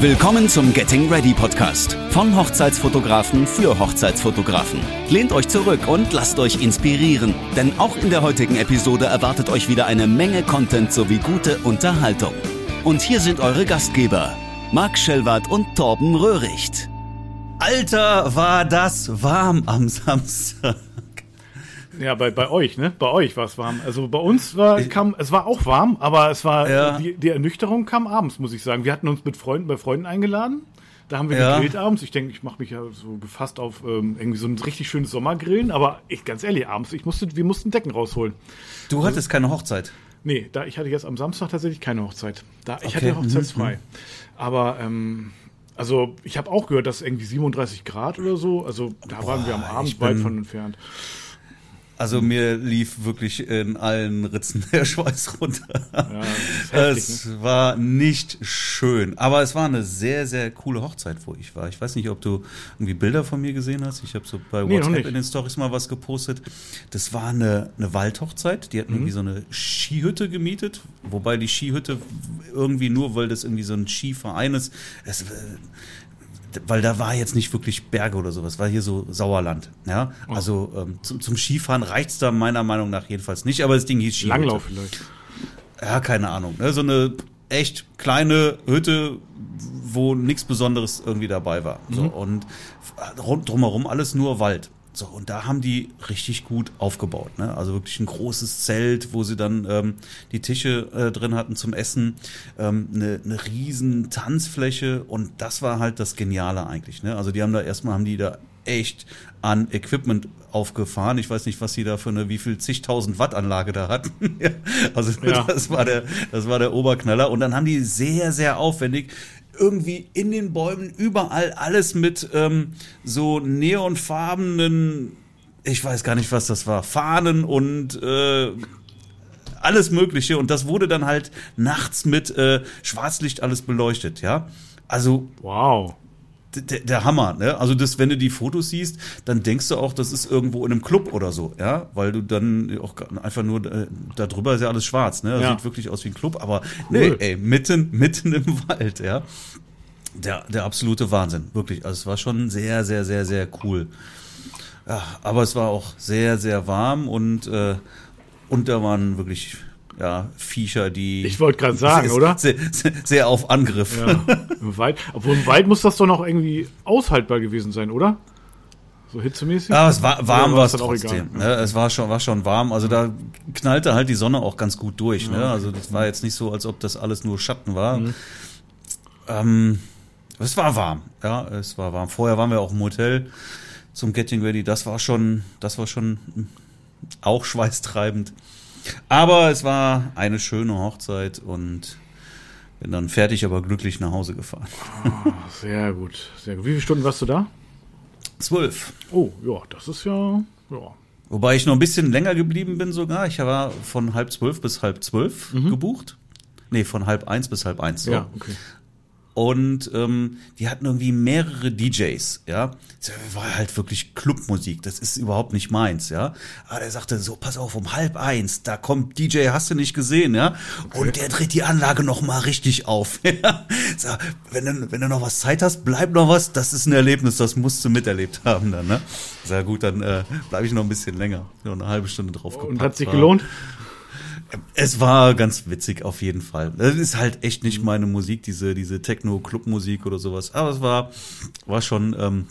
Willkommen zum Getting Ready Podcast von Hochzeitsfotografen für Hochzeitsfotografen. Lehnt euch zurück und lasst euch inspirieren, denn auch in der heutigen Episode erwartet euch wieder eine Menge Content sowie gute Unterhaltung. Und hier sind eure Gastgeber, Marc Schellwart und Torben Röhricht. Alter, war das warm am Samstag. Ja, bei, bei euch, ne? Bei euch war es warm. Also bei uns war, kam, es war auch warm, aber es war, Ja. die, die Ernüchterung kam abends, muss ich sagen. Wir hatten uns mit Freunden, bei Freunden eingeladen. Da haben wir Ja. gegrillt abends. Ich denke, ich mache mich ja so gefasst auf ähm, irgendwie so ein richtig schönes Sommergrillen, aber ich, ganz ehrlich, abends, ich musste, wir mussten Decken rausholen. Du hattest keine Hochzeit. Nee, da, ich hatte jetzt am Samstag tatsächlich keine Hochzeit. Da, ich Okay. hatte hochzeitsfrei. Aber, ähm, also ich habe auch gehört, dass irgendwie 37 Grad oder so, also da waren wir am Abend weit von entfernt. Also mir lief wirklich in allen Ritzen der Schweiß runter. Ja, heftig, ne? Es war nicht schön, aber es war eine sehr, sehr coole Hochzeit, wo ich war. Ich weiß nicht, ob du irgendwie Bilder von mir gesehen hast. Ich habe so bei Nee, WhatsApp in den Stories mal was gepostet. Das war eine, eine Waldhochzeit. Die hatten Mhm. irgendwie so eine Skihütte gemietet, wobei die Skihütte irgendwie nur, weil das irgendwie so ein Skiverein ist, es, weil da war jetzt nicht wirklich Berge oder sowas, war hier so Sauerland. Ja, Oh. also ähm, zum, zum Skifahren reicht's da meiner Meinung nach jedenfalls nicht, aber das Ding hieß Skihütte. Langlauf vielleicht. Ja, keine Ahnung. Ne? So eine echt kleine Hütte, wo nichts Besonderes irgendwie dabei war. So, und rund drumherum alles nur Wald. So, und da haben die richtig gut aufgebaut. Ne? Also wirklich ein großes Zelt, wo sie dann ähm, die Tische äh, drin hatten zum Essen, ähm, eine, eine riesen Tanzfläche und das war halt das Geniale eigentlich. Ne? Also die haben da erstmal haben die da echt an Equipment aufgefahren. Ich weiß nicht, was sie da für eine wie viel zigtausend Watt Anlage da hatten. Also Ja. das war der das war der Oberknaller und dann haben die sehr sehr aufwendig irgendwie in den Bäumen überall alles mit ähm, so neonfarbenen ich weiß gar nicht, was das war, Fahnen und äh, alles Mögliche. Und das wurde dann halt nachts mit äh, Schwarzlicht alles beleuchtet, ja. Also Wow. Der, der Hammer, ne? Also das, wenn du die Fotos siehst, dann denkst du auch, das ist irgendwo in einem Club oder so, ja, weil du dann auch einfach nur äh, da drüber ist ja alles schwarz, ne? Das Ja. Sieht wirklich aus wie ein Club, aber nee, Cool. ey, mitten mitten im Wald, ja. Der der absolute Wahnsinn, wirklich. Also es war schon sehr sehr sehr sehr cool. Ja, aber es war auch sehr sehr warm und äh, und da waren wirklich ja, Viecher, die Ich wollte gerade sagen, sehr, oder? Sehr, sehr, auf Angriff. Ja, im Wald. Obwohl im Wald muss das doch noch irgendwie aushaltbar gewesen sein, oder? So hitzemäßig? Ja, es war warm war es trotzdem. egal? Ne? Es war schon, war schon warm. Also da knallte halt die Sonne auch ganz gut durch. Ne? Also das war jetzt nicht so, als ob das alles nur Schatten war. Mhm. Ähm, es war warm. Ja, es war warm. Vorher waren wir auch im Hotel zum Getting Ready. Das war schon, das war schon auch schweißtreibend. Aber es war eine schöne Hochzeit und bin dann fertig, aber glücklich nach Hause gefahren. Sehr gut, sehr gut. Wie viele Stunden warst du da? Zwölf. Oh, ja, das ist ja, ja. Wobei ich noch ein bisschen länger geblieben bin sogar. Ich war von halb zwölf bis halb zwölf gebucht. Nee, von halb eins bis halb eins. So. Ja, okay. Und ähm, die hatten irgendwie mehrere DJs, ja. Das war halt wirklich Clubmusik, das ist überhaupt nicht meins, ja. Aber der sagte so, pass auf, um halb eins, da kommt DJ, hast du nicht gesehen, ja. Und der dreht die Anlage noch mal richtig auf. ja. so, wenn, du, wenn du noch was Zeit hast, bleib noch was, das ist ein Erlebnis, das musst du miterlebt haben dann, ne. Sehr gut, dann äh, bleibe ich noch ein bisschen länger, noch eine halbe Stunde drauf gepackt. Und hat sich war. Es war ganz witzig auf jeden Fall. Das ist halt echt nicht meine Musik, diese, diese Techno-Club-Musik oder sowas. Aber es war, war schon ähm,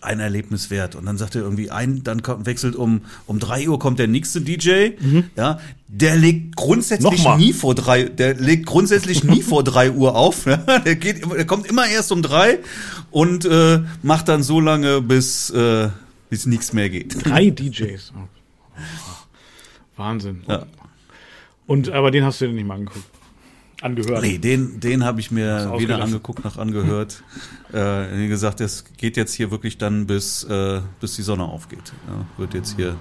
ein Erlebnis wert. Und dann sagt er irgendwie ein, dann kommt, wechselt um, um drei Uhr kommt der nächste DJ. Ja, der legt grundsätzlich Nochmal. nie vor drei, der legt grundsätzlich nie vor drei Uhr auf. Der geht, der kommt immer erst um drei und äh, macht dann so lange, bis, äh, bis nichts mehr geht. Drei DJs. Oh. Wahnsinn. Ja. Und aber den hast du dir nicht mal angeguckt. Angehört. Nee, den, den habe ich mir weder angeguckt noch angehört. äh, wie gesagt, das geht jetzt hier wirklich dann bis, äh, bis die Sonne aufgeht. Ja, wird jetzt hier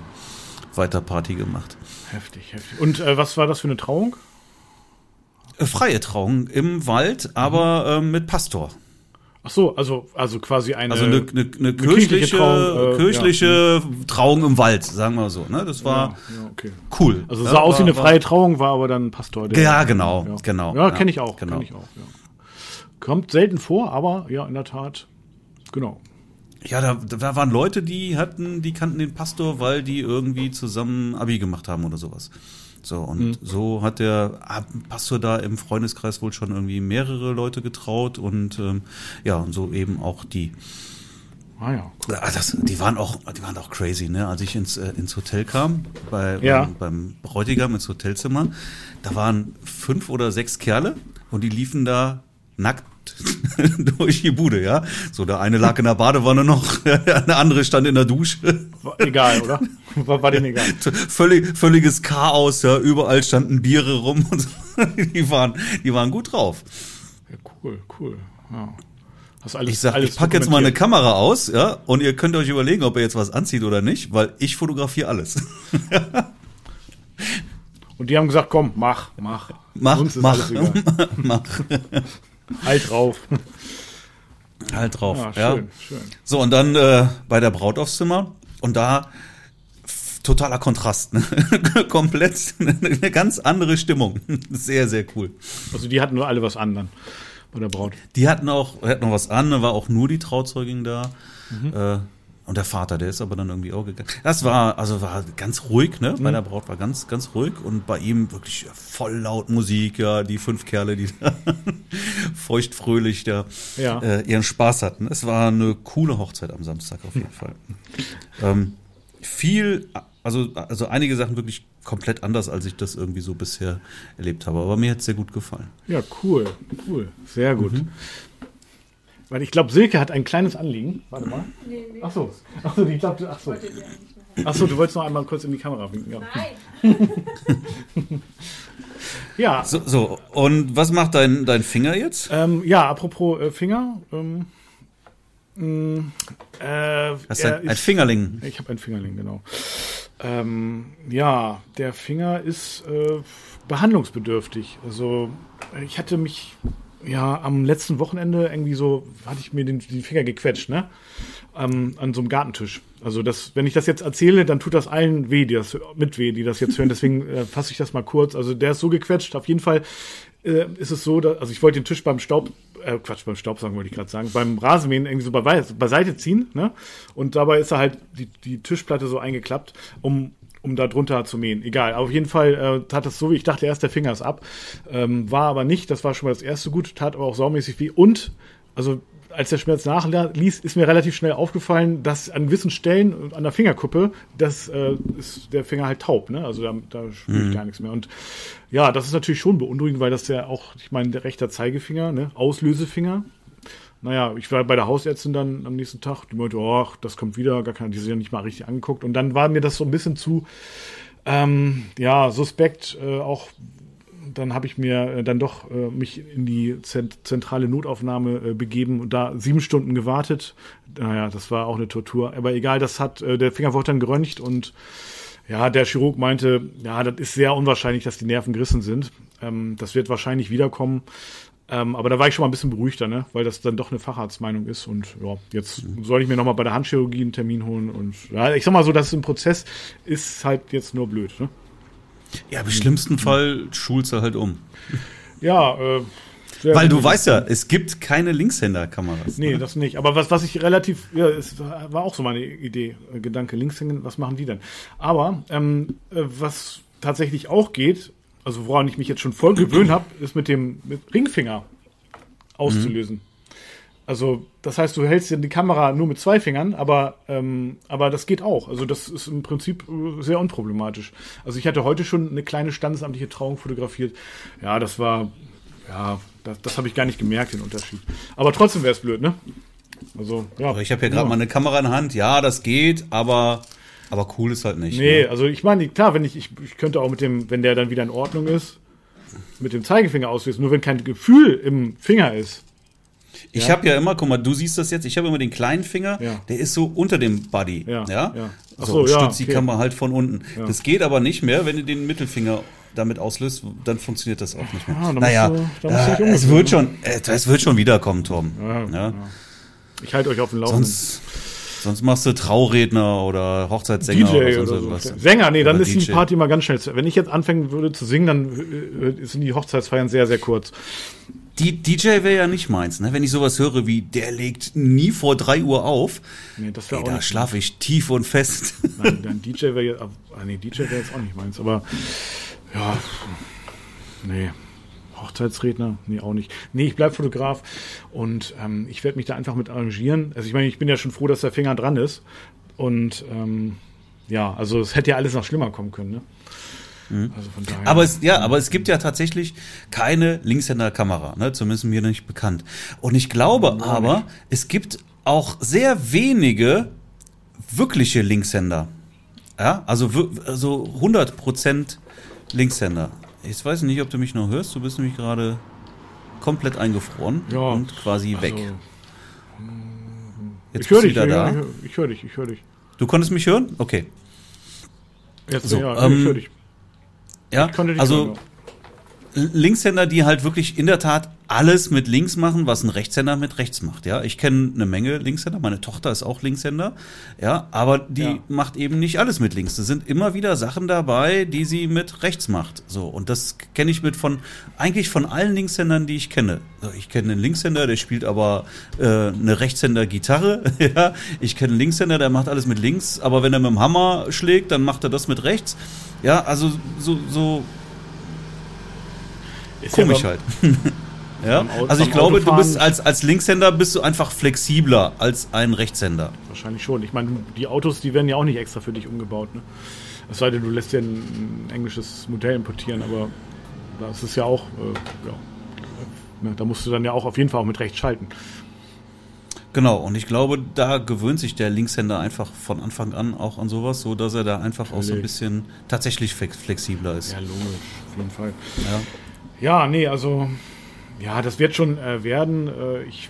weiter Party gemacht. Heftig, heftig. Und äh, was war das für eine Trauung? Äh, freie Trauung im Wald, aber äh, mit Pastor. Ach so, also, also quasi eine. Also eine, eine, eine kirchliche kirchliche, Trauung, äh, kirchliche Trauung im Wald, sagen wir so. Ne? Das war ja, ja, okay. cool. Also ja, sah aus wie eine freie Trauung, war aber dann Pastor. Der, Ja, genau, genau. Ja, Ja, kenne ich auch, genau. kenne ich auch. Ja. Kommt selten vor, aber ja, in der Tat, genau. Ja, da, da waren Leute, die hatten, die kannten den Pastor, weil die irgendwie zusammen Abi gemacht haben oder sowas. So, und mhm. so hat der Pastor da im Freundeskreis wohl schon irgendwie mehrere Leute getraut und ähm, ja, und so eben auch die. Ah ja. Cool. Das, die waren auch, die waren auch crazy, ne? Als ich ins, äh, ins Hotel kam, bei, ja. beim, beim Bräutigam ins Hotelzimmer, da waren fünf oder sechs Kerle und die liefen da nackt durch die Bude, ja. So, der eine lag in der Badewanne noch, der andere stand in der Dusche. War egal, oder? War, war denen egal. Völlig, völliges Chaos, ja. Überall standen Biere rum und so. Die waren, die waren gut drauf. Ja, cool, cool. Ja. Alles, ich sag, ich pack jetzt mal eine Kamera aus, ja, und ihr könnt euch überlegen, ob ihr jetzt was anzieht oder nicht, weil ich fotografiere alles. und die haben gesagt, komm, mach, mach. Mach, mach, mach. Halt drauf. Halt drauf, ja. ja. Schön, schön. So, und dann äh, bei der Braut aufs Zimmer. Und da totaler Kontrast. Ne? Komplett eine ganz andere Stimmung. Sehr, sehr cool. Also die hatten nur alle was an dann bei der Braut. Die hatten auch, hatten noch was an, war auch nur die Trauzeugin da. Mhm. Äh, und der Vater, der ist aber dann irgendwie auch gegangen. Das war, also war ganz ruhig, ne? Bei mhm. der Braut war ganz, ganz ruhig und bei ihm wirklich voll laut Musik, ja, die fünf Kerle, die da feuchtfröhlich da ja. äh, ihren Spaß hatten. Es war eine coole Hochzeit am Samstag auf jeden Fall. Ähm, viel, also, also einige Sachen wirklich komplett anders, als ich das irgendwie so bisher erlebt habe. Aber mir hat es sehr gut gefallen. Ja, cool, cool, sehr gut. Mhm. Weil ich glaube, Silke hat ein kleines Anliegen. Warte mal. Nee, nee. Achso, ach so, die glaubt, ach so. Achso, du wolltest noch einmal kurz in die Kamera winken. Ja. Nein. ja. So, so, und was macht dein, dein Finger jetzt? Ähm, ja, apropos äh, Finger. Ähm, mm, äh, Hast du ein, ein Fingerling? Ich habe ein Fingerling, genau. Ähm, ja, der Finger ist äh, behandlungsbedürftig. Also ich hatte mich ja, am letzten Wochenende irgendwie so, hatte ich mir den, den Finger gequetscht, ne? Ähm, an so einem Gartentisch. Also das, wenn ich das jetzt erzähle, dann tut das allen weh, die das mit weh, die das jetzt hören. Deswegen äh, fasse ich das mal kurz. Also der ist so gequetscht. Auf jeden Fall äh, ist es so, dass, also ich wollte den Tisch beim Staub, äh, Quatsch, beim Staubsaugen wollte ich gerade sagen, beim Rasenmähen irgendwie so bei, beiseite ziehen, ne? Und dabei ist er halt die, die Tischplatte so eingeklappt, um um da drunter zu mähen. Egal. Auf jeden Fall äh, tat das so, wie ich dachte erst, der Finger ist ab. Ähm, war aber nicht. Das war schon mal das erste gut. Tat aber auch saumäßig weh. Und, also als der Schmerz nachließ, ist mir relativ schnell aufgefallen, dass an gewissen Stellen an der Fingerkuppe, das äh, ist der Finger halt taub, ne? Also da, da spürt mhm. gar nichts mehr. Und ja, das ist natürlich schon beunruhigend, weil das ja auch, ich meine, der rechte Zeigefinger, ne? Auslösefinger, naja, ich war bei der Hausärztin dann am nächsten Tag, die meinte, oh, das kommt wieder, gar keine, die sind ja nicht mal richtig angeguckt. Und dann war mir das so ein bisschen zu, ähm, ja, suspekt, äh, auch dann habe ich mir äh, dann doch äh, mich in die zent zentrale Notaufnahme äh, begeben und da sieben Stunden gewartet. Naja, das war auch eine Tortur. Aber egal, das hat, äh, der Finger wurde dann geröntgt und ja, der Chirurg meinte, ja, das ist sehr unwahrscheinlich, dass die Nerven gerissen sind. Ähm, das wird wahrscheinlich wiederkommen. Ähm, aber da war ich schon mal ein bisschen beruhigter, ne? weil das dann doch eine Facharztmeinung ist. Und ja, jetzt soll ich mir nochmal bei der Handchirurgie einen Termin holen. Und ja, ich sag mal so, das ist ein Prozess, ist halt jetzt nur blöd. Ne? Ja, im schlimmsten Fall schulst du halt um. Ja, äh, weil du weißt ja, es gibt keine Linkshänder-Kameras. Nee, ne? das nicht. Aber was, was ich relativ, ja, es war auch so meine Idee, äh, Gedanke, Linkshänder, was machen die denn? Aber ähm, äh, was tatsächlich auch geht, also woran ich mich jetzt schon voll gewöhnt habe, ist mit dem mit Ringfinger auszulösen. Mhm. Also das heißt, du hältst die Kamera nur mit zwei Fingern, aber, ähm, aber das geht auch. Also das ist im Prinzip äh, sehr unproblematisch. Also ich hatte heute schon eine kleine standesamtliche Trauung fotografiert. Ja, das war, ja, das, das habe ich gar nicht gemerkt, den Unterschied. Aber trotzdem wäre es blöd, ne? Also, ja. Ich habe hier gerade ja. mal eine Kamera in der Hand. Ja, das geht, aber aber cool ist halt nicht. Nee, ne? also ich meine, klar, wenn ich, ich, ich könnte auch mit dem, wenn der dann wieder in Ordnung ist, mit dem Zeigefinger auslösen, nur wenn kein Gefühl im Finger ist. Ich ja. habe ja immer, guck mal, du siehst das jetzt, ich habe immer den kleinen Finger, ja. der ist so unter dem Buddy. Ja. ja? ja. Ach so, so ja, stützt die okay. Kamera halt von unten. Das geht aber nicht mehr, wenn du den Mittelfinger damit auslöst, dann funktioniert das auch nicht mehr. Ja, naja, du, äh, es wird schon, äh, es wird schon wiederkommen, Tom. Ja, Ich halte euch auf dem Laufenden. Sonst, Sonst machst du Trauredner oder Hochzeitssänger DJ oder, oder so. Sänger, nee, dann oder ist DJ. die Party immer ganz schnell. Wenn ich jetzt anfangen würde zu singen, dann äh, sind die Hochzeitsfeiern sehr, sehr kurz. die DJ wäre ja nicht meins, ne? Wenn ich sowas höre wie, der legt nie vor drei Uhr auf, Nee, das wäre auch da schlafe ich tief und fest. Nein, dein DJ wäre jetzt, ah, nee, DJ wäre jetzt auch nicht meins, aber ja, nee. Hochzeitsredner? Nee, auch nicht. Nee, ich bleib Fotograf und ähm, ich werde mich da einfach mit arrangieren. Also ich meine, ich bin ja schon froh, dass der Finger dran ist. Und ähm, ja, also es hätte ja alles noch schlimmer kommen können, ne? Also von daher. Aber es, ja, aber es gibt ja tatsächlich keine Linkshänder-Kamera, ne? zumindest mir nicht bekannt. Und ich glaube aber, es gibt auch sehr wenige wirkliche Linkshänder. Ja, also, also 100% Linkshänder. Ich weiß nicht, ob du mich noch hörst. Du bist nämlich gerade komplett eingefroren Ja, und quasi weg. also, Jetzt ich höre dich, wieder ich, da. ich höre dich, ich höre dich. Du konntest mich hören? Okay. Jetzt, So, ja, ähm, ich höre dich. Ja, Ich dich also hören. Linkshänder, die halt wirklich in der Tat alles mit links machen, was ein Rechtshänder mit rechts macht. Ja, ich kenne eine Menge Linkshänder. Meine Tochter ist auch Linkshänder. Ja, aber die Ja. macht eben nicht alles mit links. Es sind immer wieder Sachen dabei, die sie mit rechts macht. So und das kenne ich mit von eigentlich von allen Linkshändern, die ich kenne. Ich kenne einen Linkshänder, der spielt aber äh, eine Rechtshänder Gitarre. ja, ich kenne einen Linkshänder, der macht alles mit links, aber wenn er mit dem Hammer schlägt, dann macht er das mit rechts. Ja, also so so Ist ja komisch halt. ja, beim Au- also ich glaube, du bist als, als Linkshänder bist du einfach flexibler als ein Rechtshänder. Wahrscheinlich schon. Ich meine, die Autos, die werden ja auch nicht extra für dich umgebaut. Ne? Es sei denn, du lässt dir ein, ein englisches Modell importieren, aber das ist ja auch, äh, ja, ne, da musst du dann ja auch auf jeden Fall auch mit rechts schalten. Genau, und ich glaube, da gewöhnt sich der Linkshänder einfach von Anfang an auch an sowas, so dass er da einfach auch so ein Natürlich. bisschen tatsächlich flex- flexibler ist. Ja, logisch, auf jeden Fall. Ja. Ja, nee, also, ja, das wird schon äh, werden. Äh, ich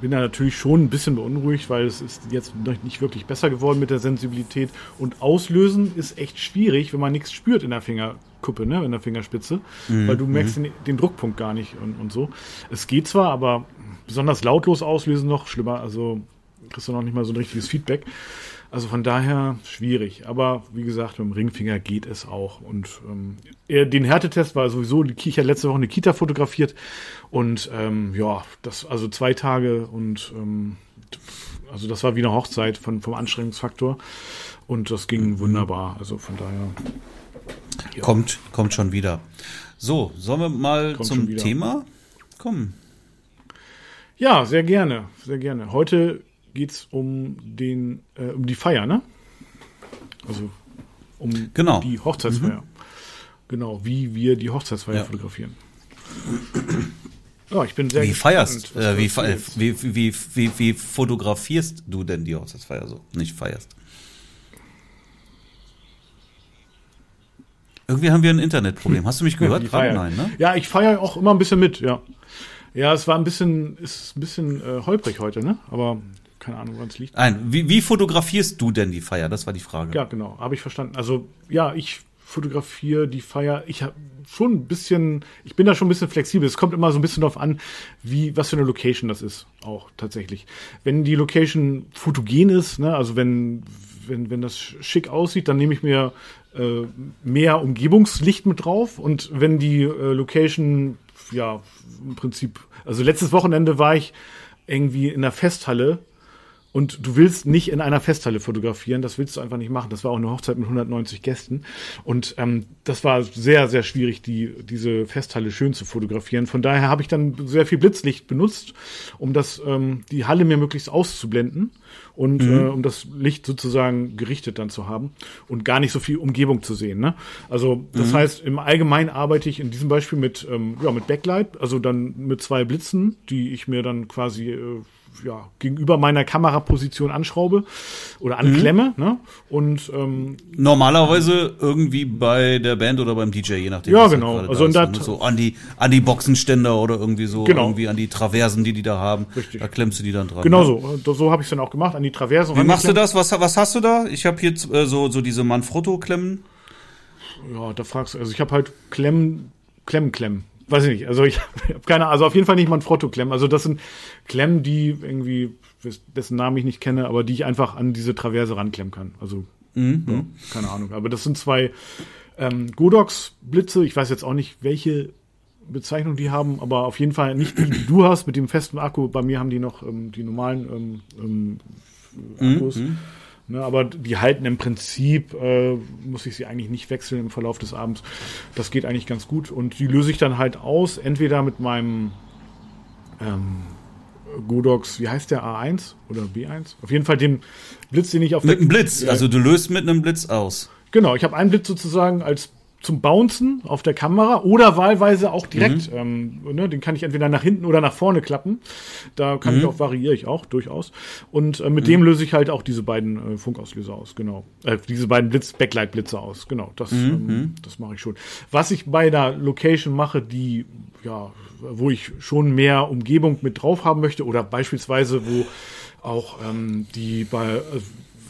bin da natürlich schon ein bisschen beunruhigt, weil es ist jetzt noch nicht wirklich besser geworden mit der Sensibilität. Und auslösen ist echt schwierig, wenn man nichts spürt in der Fingerkuppe, ne, in der Fingerspitze, weil du merkst den, den Druckpunkt gar nicht und, und so. Es geht zwar, aber besonders lautlos auslösen noch schlimmer. Also kriegst du noch nicht mal so ein richtiges Feedback. Also von daher schwierig. Aber wie gesagt, mit dem Ringfinger geht es auch. Und ähm, den Härtetest war sowieso, ich hatte letzte Woche eine Kita fotografiert. Und ähm, ja, das also zwei Tage und ähm, also das war wie eine Hochzeit von, vom Anstrengungsfaktor. Und das ging wunderbar. Also von daher. Kommt, kommt schon wieder. So, sollen wir mal Kommt zum. Thema kommen? Ja, sehr gerne, sehr gerne. Heute geht's um den, äh, um die Feier, ne? Also um Genau. die Hochzeitsfeier. Genau, wie wir die Hochzeitsfeier Ja. fotografieren. Ja, ich bin sehr Wie gespannt, feierst, äh, wie, fe- wie, wie, wie, wie, fotografierst du denn die Hochzeitsfeier so? Nicht feierst. Irgendwie haben wir ein Internetproblem. Hast du mich gehört? Gerade? Feier. Nein, ne? Ja, ich feiere auch immer ein bisschen mit, ja. Ja, es war ein bisschen, ist ein bisschen äh, holprig heute, ne? Aber keine Ahnung, woran es liegt. Nein, wie, wie fotografierst du denn die Feier? Das war die Frage. Ja, genau, habe ich verstanden. Also, ja, ich fotografiere die Feier. Ich habe schon ein bisschen, ich bin da schon ein bisschen flexibel. Es kommt immer so ein bisschen darauf an, wie, was für eine Location das ist, auch tatsächlich. Wenn die Location fotogen ist, ne, also wenn, wenn, wenn das schick aussieht, dann nehme ich mir äh, mehr Umgebungslicht mit drauf. Und wenn die äh, Location, ja, im Prinzip, also letztes Wochenende war ich irgendwie in der Festhalle und du willst nicht in einer Festhalle fotografieren, das willst du einfach nicht machen. Das war auch eine Hochzeit mit 190 Gästen. Und ähm, das war sehr, sehr schwierig, die, diese Festhalle schön zu fotografieren. Von daher habe ich dann sehr viel Blitzlicht benutzt, um das, ähm, die Halle mir möglichst auszublenden und äh, um das Licht sozusagen gerichtet dann zu haben und gar nicht so viel Umgebung zu sehen. Ne? Also das heißt, im Allgemeinen arbeite ich in diesem Beispiel mit, ähm, ja, mit Backlight, also dann mit zwei Blitzen, die ich mir dann quasi äh, ja, gegenüber meiner Kameraposition anschraube oder anklemme. Ne? Und ähm, Normalerweise irgendwie bei der Band oder beim DJ, je nachdem. Ja, halt genau. gerade Also in der ne? So an die, an die Boxenständer oder irgendwie so, Genau. irgendwie an die Traversen, die die da haben. Richtig. Da klemmst du die dann dran. genau ne? so. So habe ich es dann auch gemacht, an die Traversen. Wie machst du das? Was, was hast du da? Ich habe hier äh, so, so diese Manfrotto-Klemmen. Ja, da fragst du. Also ich habe halt Klemmen, Klemmen, Klemmen. Weiß ich nicht. Also ich habe keine Also auf jeden Fall nicht Manfrotto-Klemmen. Also das sind Klemmen, die irgendwie, dessen Namen ich nicht kenne, aber die ich einfach an diese Traverse ranklemmen kann. Also Mhm. ja, keine Ahnung. Aber das sind zwei ähm, Godox-Blitze. Ich weiß jetzt auch nicht, welche Bezeichnung die haben, aber auf jeden Fall nicht die, die du hast mit dem festen Akku. Bei mir haben die noch ähm, die normalen ähm, ähm, Akkus. Mhm. Ne, aber die halten im Prinzip, äh, muss ich sie eigentlich nicht wechseln im Verlauf des Abends. Das geht eigentlich ganz gut. Und die löse ich dann halt aus, entweder mit meinem ähm, Godox, wie heißt der A1 oder B1? Auf jeden Fall dem Blitz, den ich auf Mit einem Blitz, also du löst mit einem Blitz aus. Genau, ich habe einen Blitz sozusagen als zum Bouncen auf der Kamera oder wahlweise auch direkt. Mhm. Ähm, ne, den kann ich entweder nach hinten oder nach vorne klappen. Da kann mhm. ich auch, variiere ich auch durchaus. Und äh, mit mhm. dem löse ich halt auch diese beiden äh, Funkauslöser aus, genau. Äh, diese beiden Blitz, Backlight-Blitze aus, genau. Das, mhm. ähm, mhm. das mache ich schon. Was ich bei der Location mache, die, ja, wo ich schon mehr Umgebung mit drauf haben möchte oder beispielsweise, wo auch ähm, die bei, äh,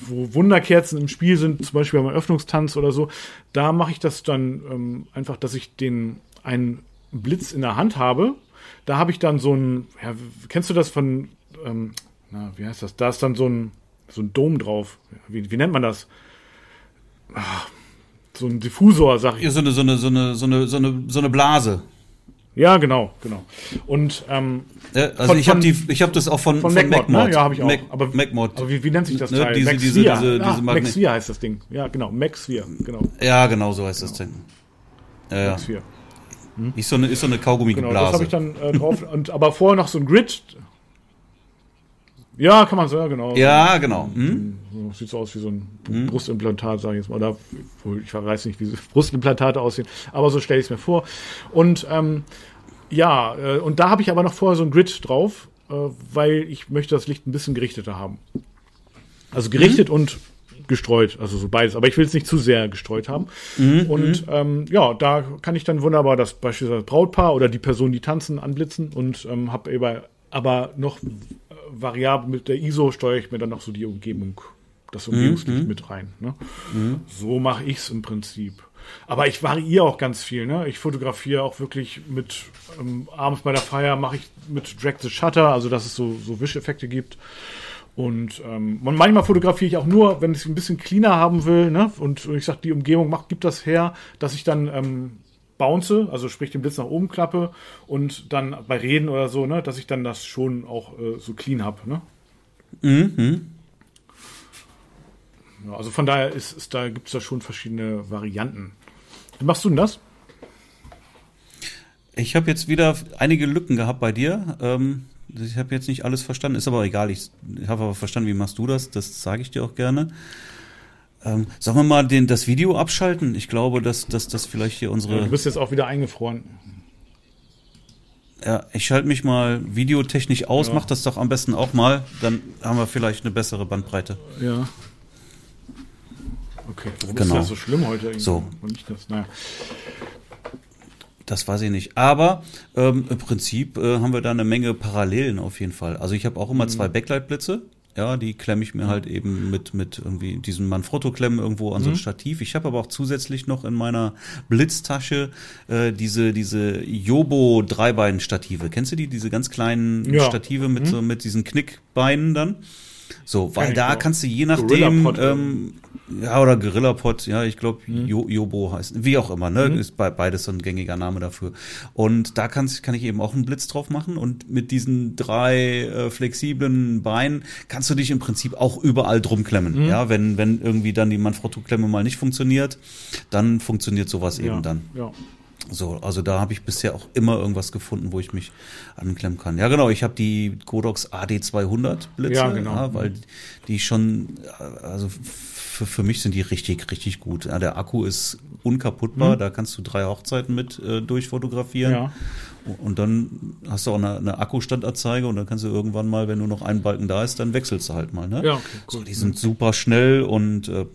wo Wunderkerzen im Spiel sind, zum Beispiel beim Eröffnungstanz oder so, da mache ich das dann ähm, einfach, dass ich den einen Blitz in der Hand habe. Da habe ich dann so ein, ja, kennst du das von, ähm, na, wie heißt das? Da ist dann so ein, so ein Dom drauf. Wie, wie nennt man das? Ach, so ein Diffusor, sag ich. Ja, so eine, so eine, so eine, so eine, so eine Blase. Ja, genau, genau. Und ähm, ja, also von, ich habe die, ich habe das auch von von, von MacMod, ne? Ja, habe ich auch. Mac, aber MacMod. Aber wie, wie nennt sich das ne? Teil? Diese, Max diese, diese, ah, diese Max 4 heißt das Ding. Ja, genau, Max 4, genau. Ja, genau so heißt das Ding. Ja, ja. Max 4. Hm? Ist so eine, ist so eine Kaugummi-Blase. Genau, das habe ich dann äh, drauf. und aber vorher noch so ein Grid. Ja, kann man so, ja, genau. Ja, genau. Hm? So, sieht so aus wie so ein hm? Brustimplantat, sage ich jetzt mal. Oder ich weiß nicht, wie so Brustimplantate aussehen, aber so stelle ich es mir vor. Und ähm, ja, äh, und da habe ich aber noch vorher so ein Grid drauf, äh, weil ich möchte das Licht ein bisschen gerichteter haben. Also gerichtet mhm. und gestreut, also so beides. Aber ich will es nicht zu sehr gestreut haben. Mhm. Und mhm. ähm, ja, da kann ich dann wunderbar das beispielsweise Brautpaar oder die Person, die tanzen, anblitzen und ähm, habe aber, aber noch äh, variabel mit der ISO steuere ich mir dann noch so die Umgebung, das Umgebungslicht mhm. mit rein. Ne? Mhm. So mache ich es im Prinzip. Aber ich variiere auch ganz viel. Ne? Ich fotografiere auch wirklich mit ähm, abends bei der Feier mache ich mit Drag the Shutter, also dass es so, so Wischeffekte gibt. Und ähm, manchmal fotografiere ich auch nur, wenn ich es ein bisschen cleaner haben will. Ne? Und, und ich sage, die Umgebung macht, gibt das her, dass ich dann ähm, bounce, also sprich den Blitz nach oben klappe und dann bei Reden oder so, ne, dass ich dann das schon auch äh, so clean habe. Ne? Mhm. Ja, also von daher ist, ist da gibt es da schon verschiedene Varianten. Wie machst du denn das? Ich habe jetzt wieder einige Lücken gehabt bei dir. Ähm, ich habe jetzt nicht alles verstanden, ist aber egal. Ich, ich habe aber verstanden, wie machst du das? Das sage ich dir auch gerne. Ähm, sollen wir mal den, das Video abschalten? Ich glaube, dass, dass das vielleicht hier unsere. Du bist jetzt auch wieder eingefroren. Ja, ich schalte mich mal videotechnisch aus, ja. mach das doch am besten auch mal, dann haben wir vielleicht eine bessere Bandbreite. Ja. Okay, warum genau. ist das so schlimm heute? Irgendwie? So. Das, naja. das weiß ich nicht. Aber ähm, im Prinzip äh, haben wir da eine Menge Parallelen auf jeden Fall. Also ich habe auch immer mhm. zwei Backlight-Blitze. Ja, die klemme ich mir halt eben mit, mit irgendwie diesen Manfrotto-Klemmen irgendwo an so ein mhm. Stativ. Ich habe aber auch zusätzlich noch in meiner Blitztasche äh, diese, diese Jobo Dreibein-Stative. Kennst du die? Diese ganz kleinen ja. Stative mit, mhm. so, mit diesen Knickbeinen dann? So, weil da kannst du je nachdem, ähm, ja, oder Gorillapod, ja, ich glaube, mhm. Jobo heißt, wie auch immer, ne, mhm. ist bei, beides so ein gängiger Name dafür. Und da kannst, kann ich eben auch einen Blitz drauf machen und mit diesen drei äh, flexiblen Beinen kannst du dich im Prinzip auch überall drum klemmen. Mhm. Ja, wenn, wenn irgendwie dann die Manfrotto-Klemme mal nicht funktioniert, dann funktioniert sowas ja, eben dann. Ja. So, also da habe ich bisher auch immer irgendwas gefunden, wo ich mich anklemmen kann. Ja, genau, ich habe die Godox AD200 Blitze, ja, genau. Ja, weil die schon, also für, für mich sind die richtig, richtig gut. Ja, der Akku ist unkaputtbar, mhm. da kannst du drei Hochzeiten mit äh, durchfotografieren. Ja. Und dann hast du auch eine, eine Akkustandanzeige und dann kannst du irgendwann mal, wenn nur noch ein Balken da ist, dann wechselst du halt mal. Ne? Ja, okay, cool. So, die sind super schnell und äh,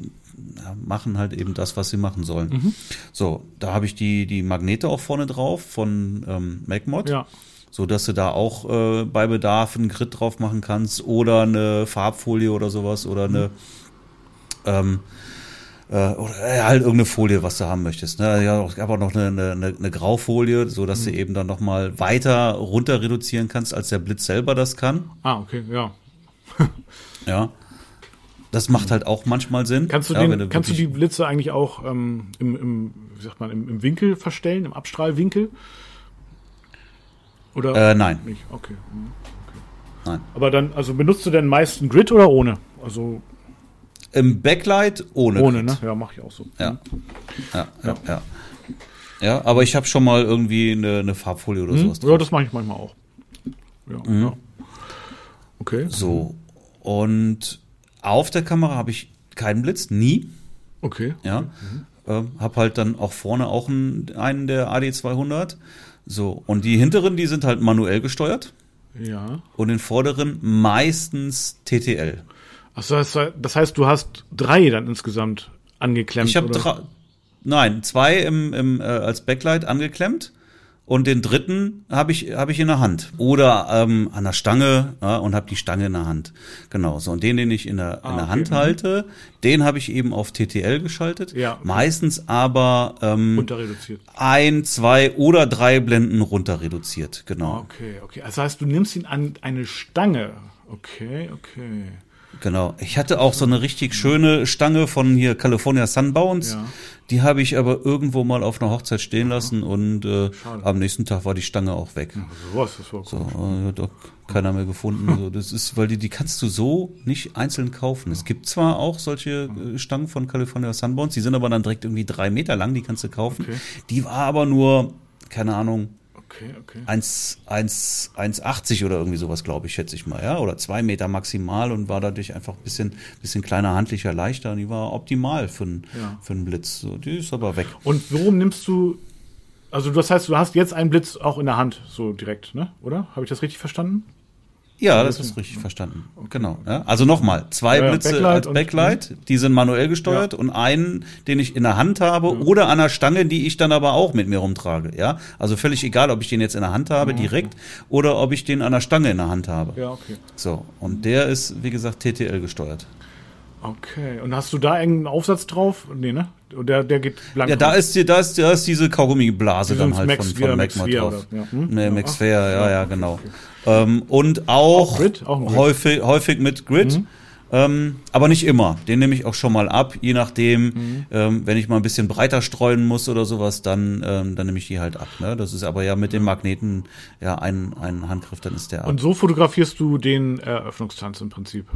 machen halt eben das, was sie machen sollen. Mhm. So, da habe ich die, die Magnete auch vorne drauf von ähm, MacMod. Ja. So dass du da auch äh, bei Bedarf einen Grid drauf machen kannst oder eine Farbfolie oder sowas oder eine ähm, äh, oder äh, halt irgendeine Folie, was du haben möchtest. Ne? Ja, es gab auch noch eine, eine, eine Graufolie, so dass mhm. du eben dann nochmal weiter runter reduzieren kannst, als der Blitz selber das kann. Ah, okay, ja. ja. Das macht halt auch manchmal Sinn. Kannst du, ja, den, du kannst du die Blitze eigentlich auch ähm, im, im, wie sagt man, im, im Winkel verstellen, im Abstrahlwinkel? Oder Äh, nein, nicht? Okay. mhm. nein. Aber dann, also benutzt du denn meist ein Grid oder ohne? Also Im Backlight ohne. ohne, Grid. ne? Ja, mache ich auch so. Ja. Ja, ja, ja. Ja, aber ich habe schon mal irgendwie eine, eine Farbfolie oder sowas Hm? Ja, das mache ich manchmal auch. Ja, Mhm. ja. Okay. So. Und auf der Kamera habe ich keinen Blitz, nie. Okay. Ja. Ähm, hab halt dann auch vorne auch einen, einen der AD200. So. Und die hinteren, die sind halt manuell gesteuert. Ja. Und den vorderen meistens TTL. Achso, das heißt- du hast drei dann insgesamt angeklemmt. Ich habe drei, nein, zwei im, im, äh, als Backlight angeklemmt und den dritten habe ich, hab ich in der Hand. Oder ähm, an der Stange ja, und habe die Stange in der Hand. Genau, so. Und den, den ich in der, in Ah, der okay, Hand mhm. halte, den habe ich eben auf TTL geschaltet. Ja, okay. Meistens aber ähm, Runter reduziert. ein, zwei oder drei Blenden runter reduziert. Genau. Okay, okay. Das heißt, du nimmst ihn an eine Stange. Okay, okay. Genau. Ich hatte auch so eine richtig schöne Stange von hier California Sunbounce. Ja. Die habe ich aber irgendwo mal auf einer Hochzeit stehen lassen und äh, am nächsten Tag war die Stange auch weg. So was, das war So, äh, hat auch keiner mehr gefunden. So, das ist, weil die, die kannst du so nicht einzeln kaufen. Es gibt zwar auch solche äh, Stangen von California Sunbounce, die sind aber dann direkt irgendwie drei Meter lang, die kannst du kaufen. Okay. Die war aber nur, keine Ahnung, Okay, okay. 1, 1, 1,80 oder irgendwie sowas, glaube ich, schätze ich mal, ja. Oder zwei Meter maximal und war dadurch einfach ein bisschen, bisschen kleiner, handlicher, leichter. Und die war optimal für, einen Ja. für einen Blitz. So, die ist aber weg. Und warum nimmst du, also das heißt, du hast jetzt einen Blitz auch in der Hand, so direkt, ne? Oder? Habe ich das richtig verstanden? Ja, das ist richtig verstanden. Genau. Ja. Also nochmal, zwei Ja, ja, Blitze Backlight als und- Backlight, die sind manuell gesteuert und einen, den ich in der Hand habe oder an der Stange, die ich dann aber auch mit mir rumtrage. Ja, also völlig egal, ob ich den jetzt in der Hand habe direkt oder ob ich den an der Stange in der Hand habe. Ja, okay. So, und der ist, wie gesagt, TTL gesteuert. Okay. Und hast du da irgendeinen Aufsatz drauf? Nee, ne? Und Der, der geht blank. Ja, da ist, die- da ist, da ist diese Kaugummi-Blase dann halt Max von, von oder- ja. Hm? Nee, Max Fair, ja, ja, genau. okay. Ähm, und auch, Auch Grid? Auch Grid. häufig, häufig mit Grid. Mhm. Ähm, aber nicht immer. Den nehme ich auch schon mal ab, je nachdem, Mhm. ähm, wenn ich mal ein bisschen breiter streuen muss oder sowas, dann, ähm, dann nehme ich die halt ab. Ne? Das ist aber ja mit dem Magneten ja ein, ein Handgriff, dann ist der ab. Und so fotografierst du den Eröffnungstanz im Prinzip.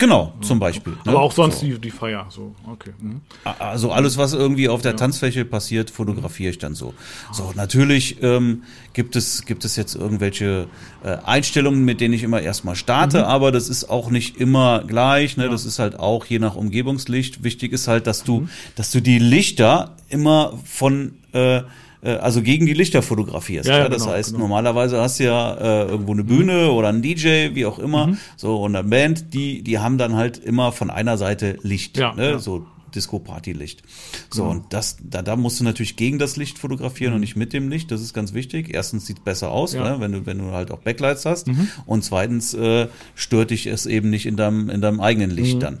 Genau, zum Beispiel. ne? Aber auch sonst So. die, die Feier. So, okay. Mhm. Also alles, was irgendwie auf der Tanzfläche passiert, fotografiere ich dann so. So, natürlich ähm, gibt es gibt es jetzt irgendwelche äh, Einstellungen, mit denen ich immer erstmal starte, aber das ist auch nicht immer gleich. Ne? Das ist halt auch je nach Umgebungslicht. Wichtig ist halt, dass du dass du die Lichter immer von äh, äh, also gegen die Lichter fotografierst. Ja, Ja, das genau, heißt, genau. normalerweise hast du ja äh, irgendwo eine Bühne oder einen DJ, wie auch immer, so und eine Band, die die haben dann halt immer von einer Seite Licht, Ja, ne? so Disco-Party-Licht. So, und das, da, da musst du natürlich gegen das Licht fotografieren und nicht mit dem Licht. Das ist ganz wichtig. Erstens sieht besser aus, Ja. ne? wenn, du, wenn du halt auch Backlights hast. Und zweitens äh, stört dich es eben nicht in deinem, in deinem eigenen Licht dann.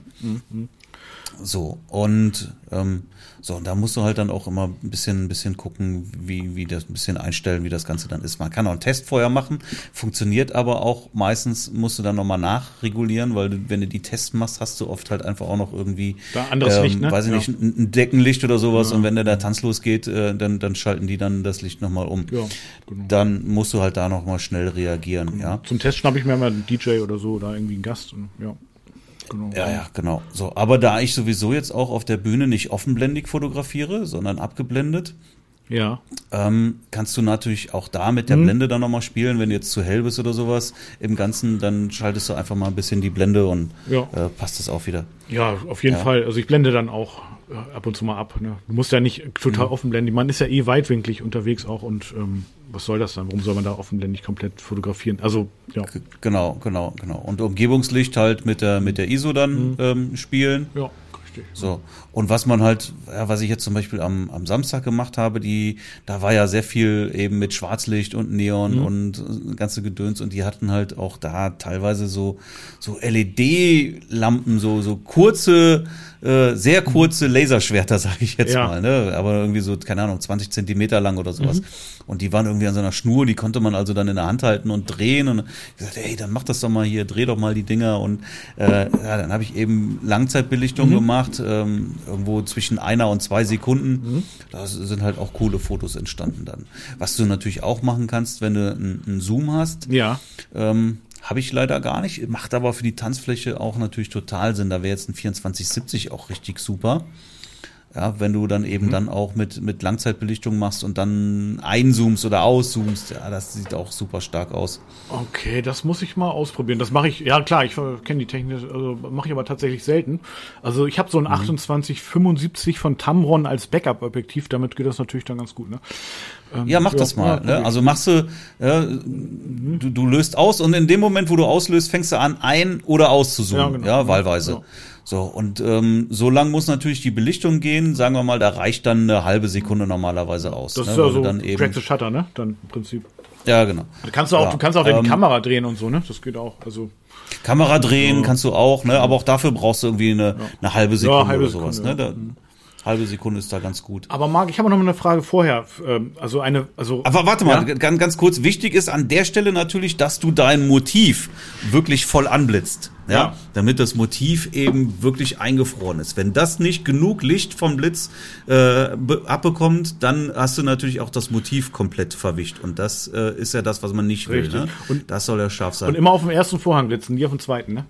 So, und ähm, so, und da musst du halt dann auch immer ein bisschen, ein bisschen gucken, wie, wie das ein bisschen einstellen, wie das Ganze dann ist. Man kann auch einen Test vorher machen, funktioniert aber auch meistens musst du dann nochmal nachregulieren, weil du, wenn du die Tests machst, hast du oft halt einfach auch noch irgendwie Da anderes Licht, ne? weiß ich Ja. nicht, ein, Deckenlicht oder sowas und wenn der, der Tanz losgeht, äh, dann, dann schalten die dann das Licht nochmal um. Ja, genau. Dann musst du halt da nochmal schnell reagieren, ja. Zum Test schnappe ich mir mal einen DJ oder so oder irgendwie einen Gast. Und, ja. Genau. Ja, ja, genau. So, aber da ich sowieso jetzt auch auf der Bühne nicht offenblendig fotografiere, sondern abgeblendet, Ja. ähm, kannst du natürlich auch da mit der Mhm. Blende dann nochmal spielen. Wenn du jetzt zu hell bist oder sowas im Ganzen, dann schaltest du einfach mal ein bisschen die Blende und Ja. äh, passt das auch wieder. Ja, auf jeden Ja. Fall. Also ich blende dann auch äh, ab und zu mal ab. Ne? Du musst ja nicht total Mhm. offen blenden. Man ist ja eh weitwinklig unterwegs auch und ähm, was soll das dann? Warum soll man da offenblendig komplett fotografieren? Also, ja. G- Genau, genau, genau. Und Umgebungslicht halt mit der, mit der ISO dann ähm, spielen. Ja, richtig. So. Und was man halt, ja, was ich jetzt zum Beispiel am, am Samstag gemacht habe, die, da war ja sehr viel eben mit Schwarzlicht und Neon und äh, ganze Gedöns und die hatten halt auch da teilweise so, so LED-Lampen, so, so kurze, äh, sehr kurze Laserschwerter, sage ich jetzt Ja. mal, ne? Aber irgendwie so, keine Ahnung, 20 Zentimeter lang oder sowas. Und die waren irgendwie an so einer Schnur, die konnte man also dann in der Hand halten und drehen und ich gesagt, ey, dann mach das doch mal hier, dreh doch mal die Dinger und äh, ja, dann habe ich eben Langzeitbelichtung gemacht gemacht, ähm, irgendwo zwischen einer und zwei Sekunden. Mhm. Da sind halt auch coole Fotos entstanden dann. Was du natürlich auch machen kannst, wenn du einen Zoom hast. Ja. Ähm, habe ich leider gar nicht, macht aber für die Tanzfläche auch natürlich total Sinn. Da wäre jetzt ein 2470 auch richtig super. Ja, wenn du dann eben mhm. dann auch mit, mit Langzeitbelichtung machst und dann einzoomst oder auszoomst, ja, das sieht auch super stark aus. Okay, das muss ich mal ausprobieren. Das mache ich, ja klar, ich kenne die Technik, also mache ich aber tatsächlich selten. Also ich habe so ein mhm. 2875 von Tamron als Backup-Objektiv, damit geht das natürlich dann ganz gut, ne? Ähm, ja, mach ja, das mal. Ja, ne? Also machst du, ja, mhm. du, du löst aus und in dem Moment, wo du auslöst, fängst du an, ein- oder auszuzoomen, ja, genau. ja wahlweise. Ja. So, und ähm, so lang muss natürlich die Belichtung gehen, sagen wir mal, da reicht dann eine halbe Sekunde normalerweise aus. Das ne? ist ja so dann eben Crack the Shutter, ne? Dann im Prinzip. Ja, genau. Du kannst auch, ja, du kannst auch ähm, die Kamera drehen und so, ne? Das geht auch. Also Kamera drehen so. kannst du auch, ne? Aber auch dafür brauchst du irgendwie eine, ja. eine halbe Sekunde ja, halbe oder sowas, ne? Da, mhm. Halbe Sekunde ist da ganz gut. Aber Marc, ich habe noch mal eine Frage vorher. Ähm, also eine, also. Aber warte mal, ja? ganz, ganz kurz. Wichtig ist an der Stelle natürlich, dass du dein Motiv wirklich voll anblitzt. Ja? ja. Damit das Motiv eben wirklich eingefroren ist. Wenn das nicht genug Licht vom Blitz äh, abbekommt, dann hast du natürlich auch das Motiv komplett verwischt. Und das äh, ist ja das, was man nicht Richtig. will. Ne? Und das soll ja scharf sein. Und immer auf dem ersten Vorhang blitzen, nie auf dem zweiten, ne?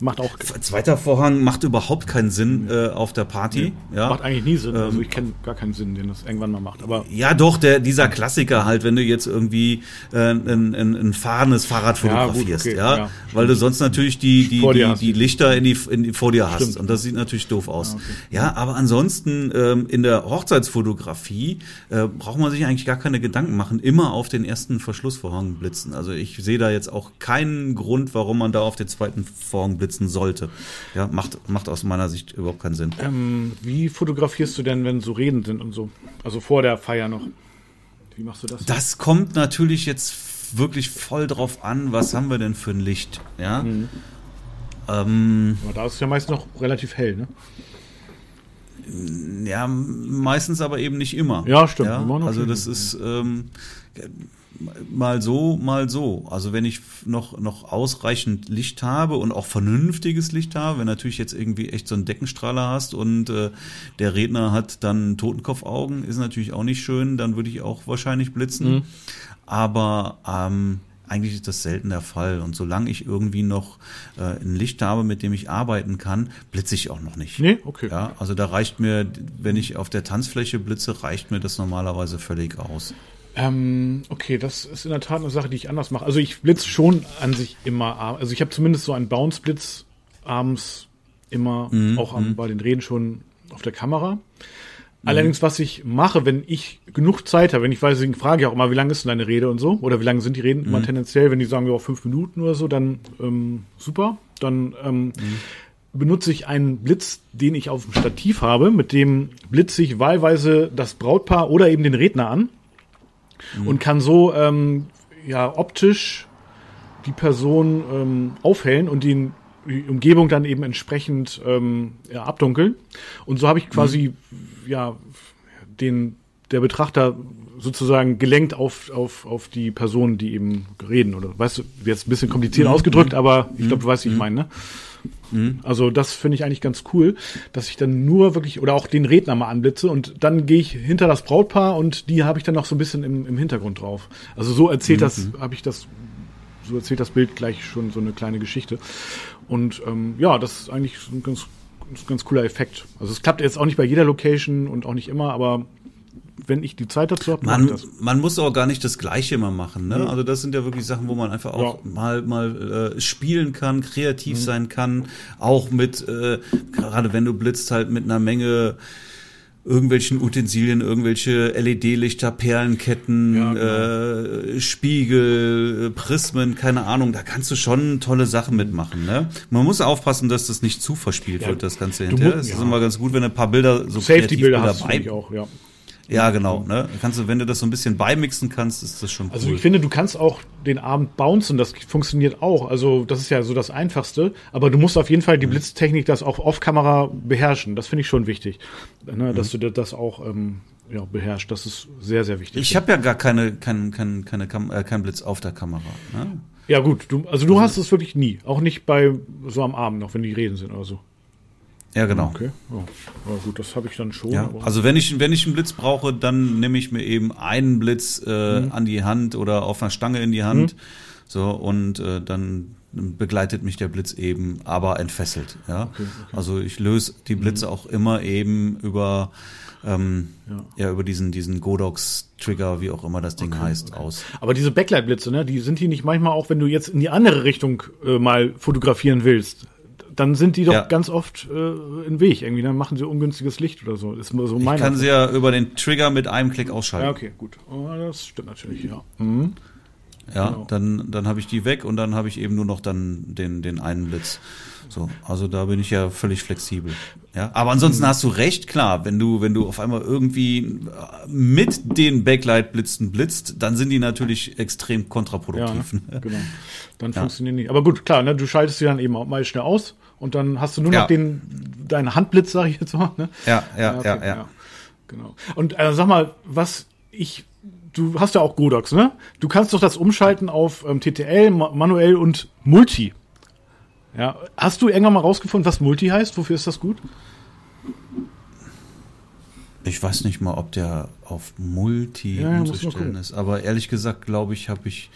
Macht auch. Zweiter Vorhang macht überhaupt keinen Sinn äh, auf der Party. Nee, ja. Macht eigentlich nie Sinn. Also ähm, ich kenne gar keinen Sinn, den das irgendwann mal macht. Aber ja, doch, der, dieser Klassiker halt, wenn du jetzt irgendwie äh, ein, ein, ein fahrendes Fahrrad fotografierst, ja, gut, okay, ja, ja, weil du sonst natürlich die, die, die, die, Lichter in die, in die, vor dir hast. Stimmt. Und das sieht natürlich doof aus. Ja, okay. ja aber ansonsten ähm, in der Hochzeitsfotografie äh, braucht man sich eigentlich gar keine Gedanken machen. Immer auf den ersten Verschlussvorhang blitzen. Also ich sehe da jetzt auch keinen Grund, warum man da auf den zweiten Vorhang blitzt sitzen sollte. Ja, macht, macht aus meiner Sicht überhaupt keinen Sinn. Ähm, wie fotografierst du denn, wenn so Reden sind und so? Also vor der Feier noch. Wie machst du das? Das kommt natürlich jetzt wirklich voll drauf an, was haben wir denn für ein Licht, ja? Mhm. Ähm, aber da ist es ja meist noch relativ hell, ne? Ja, meistens aber eben nicht immer. Ja, stimmt. Ja? Also das ist ähm, mal so, mal so. Also wenn ich noch, noch ausreichend Licht habe und auch vernünftiges Licht habe, wenn natürlich jetzt irgendwie echt so einen Deckenstrahler hast und äh, der Redner hat dann Totenkopfaugen, ist natürlich auch nicht schön, dann würde ich auch wahrscheinlich blitzen. Mhm. Aber ähm, eigentlich ist das selten der Fall. Und solange ich irgendwie noch äh, ein Licht habe, mit dem ich arbeiten kann, blitze ich auch noch nicht. Nee, okay. Ja, also da reicht mir, wenn ich auf der Tanzfläche blitze, reicht mir das normalerweise völlig aus. Ähm, okay, das ist in der Tat eine Sache, die ich anders mache. Also ich blitze schon an sich immer, also ich habe zumindest so einen Bounce-Blitz abends immer, mhm. auch am, mhm. bei den Reden schon auf der Kamera. Mhm. Allerdings, was ich mache, wenn ich genug Zeit habe, wenn ich weiß, deswegen frage ich auch immer, wie lange ist denn deine Rede und so, oder wie lange sind die Reden mhm. immer tendenziell, wenn die sagen, ja, fünf Minuten oder so, dann ähm, super, dann ähm, mhm. benutze ich einen Blitz, den ich auf dem Stativ habe, mit dem blitze ich wahlweise das Brautpaar oder eben den Redner an mhm. und kann so ähm, ja optisch die Person ähm, aufhellen und die, die Umgebung dann eben entsprechend ähm, ja, abdunkeln. Und so habe ich quasi mhm. ja den der Betrachter sozusagen gelenkt auf, auf, auf die Personen, die eben reden. Oder weißt du, jetzt ein bisschen kompliziert mhm. ausgedrückt, aber ich glaube, du weißt, wie ich mhm. meine, ne? Mhm. Also das finde ich eigentlich ganz cool, dass ich dann nur wirklich oder auch den Redner mal anblitze und dann gehe ich hinter das Brautpaar und die habe ich dann noch so ein bisschen im, im Hintergrund drauf. Also so erzählt mhm. das, habe ich das, so erzählt das Bild gleich schon so eine kleine Geschichte. Und ähm, ja, das ist eigentlich ein ganz, ein ganz cooler Effekt. Also es klappt jetzt auch nicht bei jeder Location und auch nicht immer, aber wenn ich die Zeit dazu habe, man, das. man muss auch gar nicht das Gleiche immer machen. Ne? Mhm. Also das sind ja wirklich Sachen, wo man einfach auch ja. mal mal äh, spielen kann, kreativ mhm. sein kann, auch mit äh, gerade wenn du blitzt halt mit einer Menge irgendwelchen Utensilien, irgendwelche LED-Lichter, Perlenketten, ja, genau. äh, Spiegel, Prismen, keine Ahnung, da kannst du schon tolle Sachen mitmachen. Ne? Man muss aufpassen, dass das nicht zu verspielt ja, wird, das Ganze hinterher. Es ja. ist immer ganz gut, wenn ein paar Bilder so Safety-Bilder hast du auch, ja. Ja, genau. Ne? Kannst du, wenn du das so ein bisschen beimixen kannst, ist das schon also cool. Also ich finde, du kannst auch den Abend bouncen, das funktioniert auch. Also das ist ja so das Einfachste. Aber du musst auf jeden Fall die mhm. Blitztechnik, das auch off-Kamera beherrschen. Das finde ich schon wichtig, ne? dass mhm. du das auch ähm, ja, beherrscht. Das ist sehr, sehr wichtig. Ich habe ja gar keine, kein, kein, keine Kam äh, kein Blitz auf der Kamera. Ne? Ja gut, du, also du also, hast es wirklich nie. Auch nicht bei so am Abend noch, wenn die Reden sind oder so. Ja, genau. Okay. Ja. ja gut, das habe ich dann schon. Ja, also wenn ich, wenn ich einen Blitz brauche, dann nehme ich mir eben einen Blitz äh, Mhm. an die Hand oder auf einer Stange in die Hand. So, und äh, dann begleitet mich der Blitz eben, aber entfesselt. Ja? Also ich löse die Blitze auch immer eben über, ähm, Mhm. Ja. ja. über diesen, diesen Godox-Trigger, wie auch immer das Ding heißt, aus. Aber diese Backlight-Blitze, ne, die sind die nicht manchmal auch, wenn du jetzt in die andere Richtung äh, mal fotografieren willst, dann sind die doch Ja. ganz oft äh, im Weg irgendwie. Dann machen sie ungünstiges Licht oder so. Ist so Ich mein kann sie ja über den Trigger mit einem Klick Ja, ausschalten. okay, gut. Oh, das stimmt natürlich, ja. Mhm. Ja, Genau. dann, dann habe ich die weg und dann habe ich eben nur noch dann den, den einen Blitz. So, also da bin ich ja völlig flexibel. Ja, aber ansonsten hast du recht, klar, wenn du, wenn du auf einmal irgendwie äh, mit den Backlight-Blitzen blitzt, dann sind die natürlich extrem Ja, kontraproduktiv. ne? ne? genau. Dann funktionieren die. Aber gut, klar, ne, du schaltest sie dann eben auch mal schnell aus und dann hast du nur Ja. noch den, deinen Handblitz, sag ich jetzt mal. Ne? Ja, ja, okay, ja, ja. Genau. Und äh, sag mal, was ich, du hast ja auch Godox, ne? Du kannst doch das umschalten auf ähm, TTL, ma manuell und Multi. Ja, hast du irgendwann mal rausgefunden, was Multi heißt? Wofür ist das gut? Ich weiß nicht mal, ob der auf Multi Ja, ja, umzustellen ist, aber ehrlich gesagt, glaube ich, habe ich